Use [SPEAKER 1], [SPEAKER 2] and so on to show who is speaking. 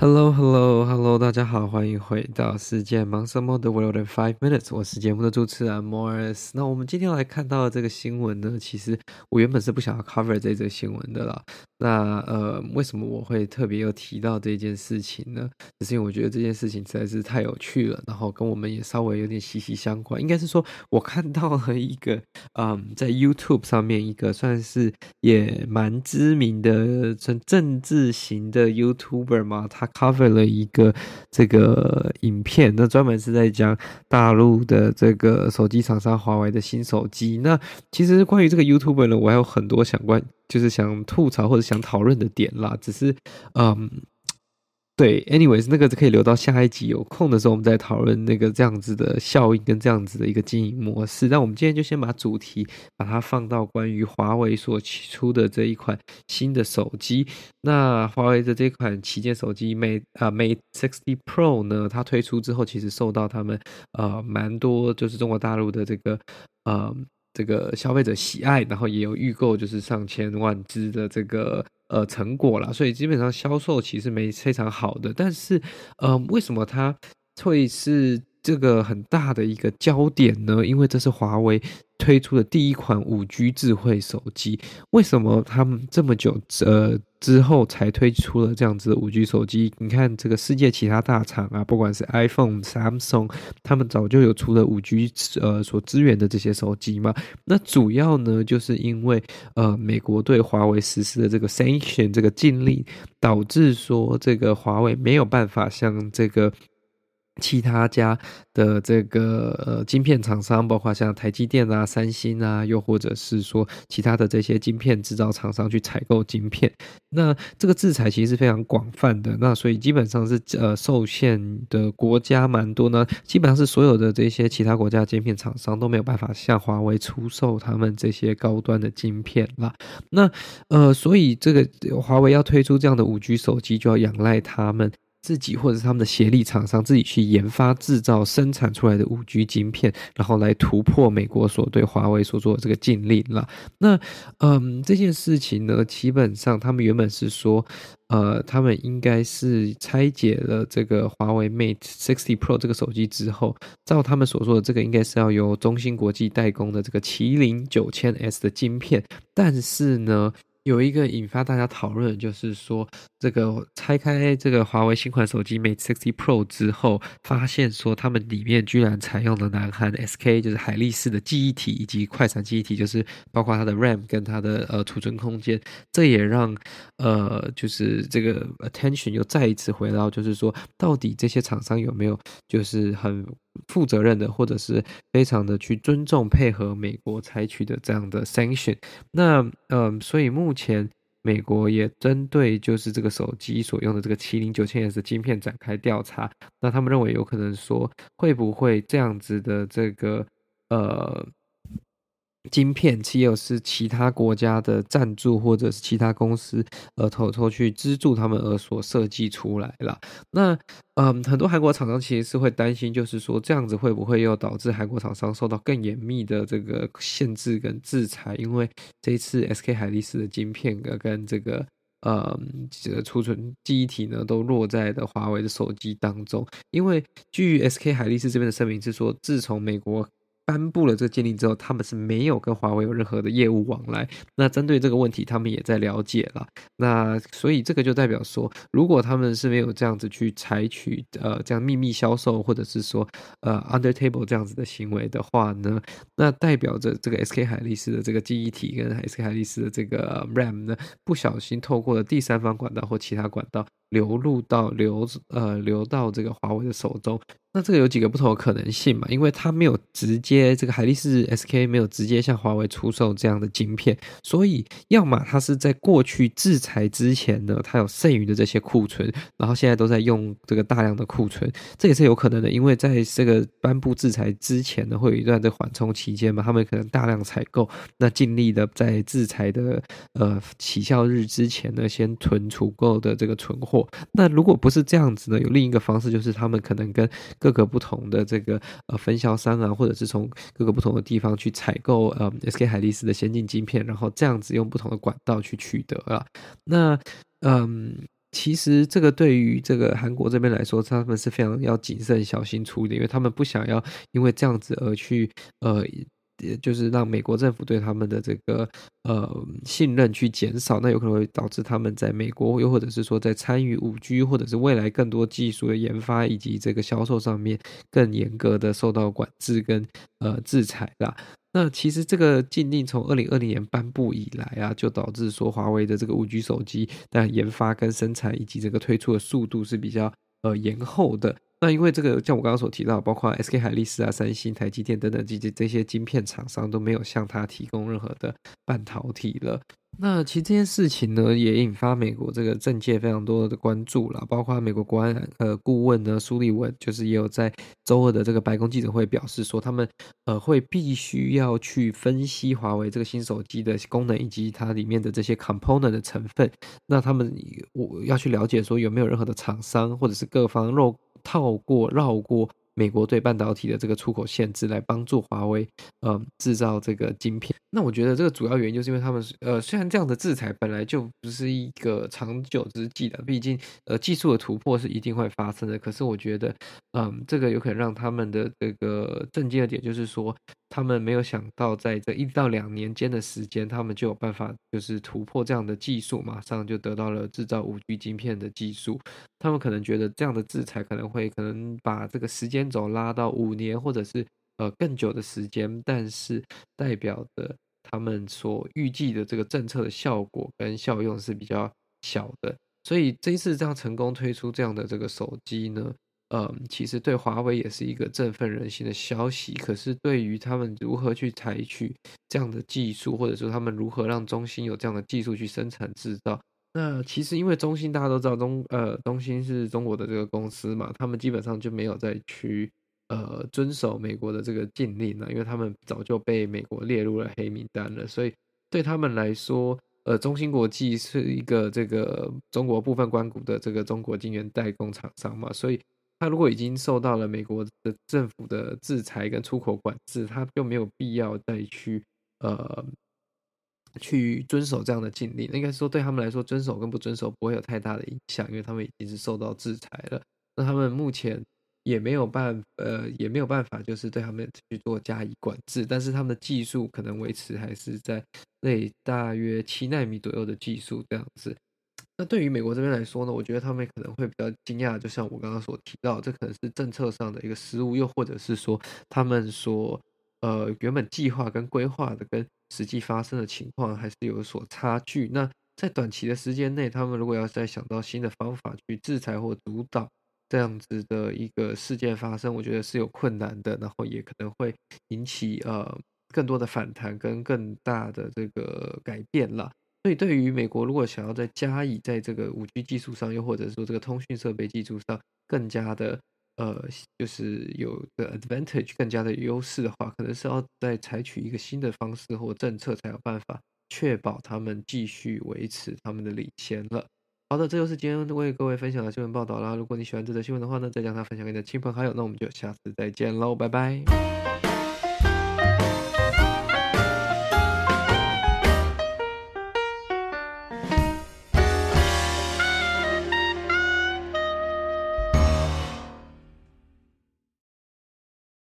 [SPEAKER 1] Hello, Hello, Hello！大家好，欢迎回到世界忙什么的 World in Five Minutes，我是节目的主持人 Morris。那我们今天来看到这个新闻呢，其实我原本是不想要 cover 这则新闻的啦。那呃，为什么我会特别有提到这件事情呢？是因为我觉得这件事情实在是太有趣了，然后跟我们也稍微有点息息相关。应该是说，我看到了一个，嗯，在 YouTube 上面一个算是也蛮知名的政政治型的 YouTuber 嘛，他。cover 了一个这个影片，那专门是在讲大陆的这个手机厂商华为的新手机。那其实关于这个 YouTuber 呢，我还有很多想关，就是想吐槽或者想讨论的点啦。只是，嗯。对，anyways，那个可以留到下一集有空的时候，我们再讨论那个这样子的效应跟这样子的一个经营模式。那我们今天就先把主题把它放到关于华为所提出的这一款新的手机。那华为的这款旗舰手机 Mate 啊 Mate 60 Pro 呢，它推出之后，其实受到他们呃蛮多就是中国大陆的这个呃这个消费者喜爱，然后也有预购，就是上千万只的这个。呃，成果啦，所以基本上销售其实没非常好的，但是，呃，为什么它会是这个很大的一个焦点呢？因为这是华为。推出的第一款五 G 智慧手机，为什么他们这么久呃之后才推出了这样子的五 G 手机？你看这个世界其他大厂啊，不管是 iPhone、Samsung，他们早就有出了五 G 呃所支援的这些手机嘛。那主要呢，就是因为呃美国对华为实施的这个 sanction 这个禁令，导致说这个华为没有办法像这个。其他家的这个呃晶片厂商，包括像台积电啊、三星啊，又或者是说其他的这些晶片制造厂商去采购晶片，那这个制裁其实是非常广泛的。那所以基本上是呃受限的国家蛮多呢，基本上是所有的这些其他国家晶片厂商都没有办法向华为出售他们这些高端的晶片啦。那呃，所以这个华为要推出这样的五 G 手机，就要仰赖他们。自己或者是他们的协力厂商自己去研发制造生产出来的五 G 晶片，然后来突破美国所对华为所做的这个禁令了。那嗯，这件事情呢，基本上他们原本是说，呃，他们应该是拆解了这个华为 Mate 60 Pro 这个手机之后，照他们所说的，这个应该是要由中芯国际代工的这个麒麟九千 S 的晶片，但是呢。有一个引发大家讨论，就是说，这个拆开这个华为新款手机 Mate 60 Pro 之后，发现说他们里面居然采用了南韩 SK，就是海力士的记忆体以及快闪记忆体，就是包括它的 RAM 跟它的呃储存空间，这也让呃就是这个 attention 又再一次回到，就是说到底这些厂商有没有就是很。负责任的，或者是非常的去尊重配合美国采取的这样的 sanction。那嗯、所以目前美国也针对就是这个手机所用的这个麒麟九千 S 的晶片展开调查。那他们认为有可能说，会不会这样子的这个呃。晶片其实是其他国家的赞助，或者是其他公司呃偷偷去资助他们而所设计出来了。那嗯，很多韩国厂商其实是会担心，就是说这样子会不会又导致韩国厂商受到更严密的这个限制跟制裁？因为这一次 SK 海力士的晶片跟这个嗯这个储存记忆体呢，都落在了华为的手机当中。因为据 SK 海力士这边的声明是说，自从美国颁布了这个禁令之后，他们是没有跟华为有任何的业务往来。那针对这个问题，他们也在了解了。那所以这个就代表说，如果他们是没有这样子去采取呃这样秘密销售，或者是说呃 under table 这样子的行为的话呢，那代表着这个 SK 海力士的这个记忆体跟 SK 海力士的这个 RAM 呢，不小心透过了第三方管道或其他管道流入到流呃流到这个华为的手中。那这个有几个不同的可能性嘛？因为它没有直接这个海力士 SK 没有直接向华为出售这样的晶片，所以要么它是在过去制裁之前呢，它有剩余的这些库存，然后现在都在用这个大量的库存，这也是有可能的。因为在这个颁布制裁之前呢，会有一段的缓冲期间嘛，他们可能大量采购，那尽力的在制裁的呃起效日之前呢，先囤储够的这个存货。那如果不是这样子呢，有另一个方式，就是他们可能跟各个不同的这个呃分销商啊，或者是从各个不同的地方去采购呃 SK 海力士的先进晶片，然后这样子用不同的管道去取得啊。那嗯，其实这个对于这个韩国这边来说，他们是非常要谨慎小心处理，因为他们不想要因为这样子而去呃。也就是让美国政府对他们的这个呃信任去减少，那有可能会导致他们在美国又或者是说在参与五 G 或者是未来更多技术的研发以及这个销售上面更严格的受到管制跟呃制裁啦。那其实这个禁令从二零二零年颁布以来啊，就导致说华为的这个五 G 手机的研发跟生产以及这个推出的速度是比较呃延后的。那因为这个，像我刚刚所提到，包括 SK 海力士啊、三星、台积电等等这些这些晶片厂商都没有向他提供任何的半导体了。那其实这件事情呢，也引发美国这个政界非常多的关注了，包括美国国安呃顾问呢苏利文，就是也有在周二的这个白宫记者会表示说，他们呃会必须要去分析华为这个新手机的功能以及它里面的这些 component 的成分。那他们我要去了解说有没有任何的厂商或者是各方漏。套过绕过美国对半导体的这个出口限制，来帮助华为呃制造这个晶片。那我觉得这个主要原因就是因为他们呃虽然这样的制裁本来就不是一个长久之计的，毕竟呃技术的突破是一定会发生的。可是我觉得嗯、这个有可能让他们的这个震惊的点就是说。他们没有想到，在这一到两年间的时间，他们就有办法，就是突破这样的技术，马上就得到了制造五 G 晶片的技术。他们可能觉得这样的制裁可能会可能把这个时间轴拉到五年，或者是呃更久的时间，但是代表的他们所预计的这个政策的效果跟效用是比较小的。所以这一次这样成功推出这样的这个手机呢，嗯，其实对华为也是一个振奋人心的消息。可是对于他们如何去采取这样的技术，或者说他们如何让中芯有这样的技术去生产制造，那其实因为中芯大家都知道中呃中芯是中国的这个公司嘛，他们基本上就没有再去呃遵守美国的这个禁令了，因为他们早就被美国列入了黑名单了。所以对他们来说，呃，中芯国际是一个这个中国部分关股的这个中国晶圆代工厂商嘛，所以。他如果已经受到了美国的政府的制裁跟出口管制，他就没有必要再去呃去遵守这样的禁令。应该说对他们来说，遵守跟不遵守不会有太大的影响，因为他们已经是受到制裁了。那他们目前也没有办呃也没有办法，就是对他们去做加以管制。但是他们的技术可能维持还是在那大约七纳米左右的技术这样子。那对于美国这边来说呢，我觉得他们可能会比较惊讶，就像我刚刚所提到，这可能是政策上的一个失误，又或者是说他们说，呃，原本计划跟规划的跟实际发生的情况还是有所差距。那在短期的时间内，他们如果要再想到新的方法去制裁或主导这样子的一个事件发生，我觉得是有困难的，然后也可能会引起呃更多的反弹跟更大的这个改变了。所以，对于美国，如果想要再加以在这个五 G 技术上，又或者说这个通讯设备技术上更加的呃，就是有的 advantage，更加的优势的话，可能是要再采取一个新的方式或政策，才有办法确保他们继续维持他们的领先了。好的，这就是今天为各位分享的新闻报道啦。如果你喜欢这则新闻的话呢，再将它分享给你的亲朋好友。那我们就下次再见喽，拜拜。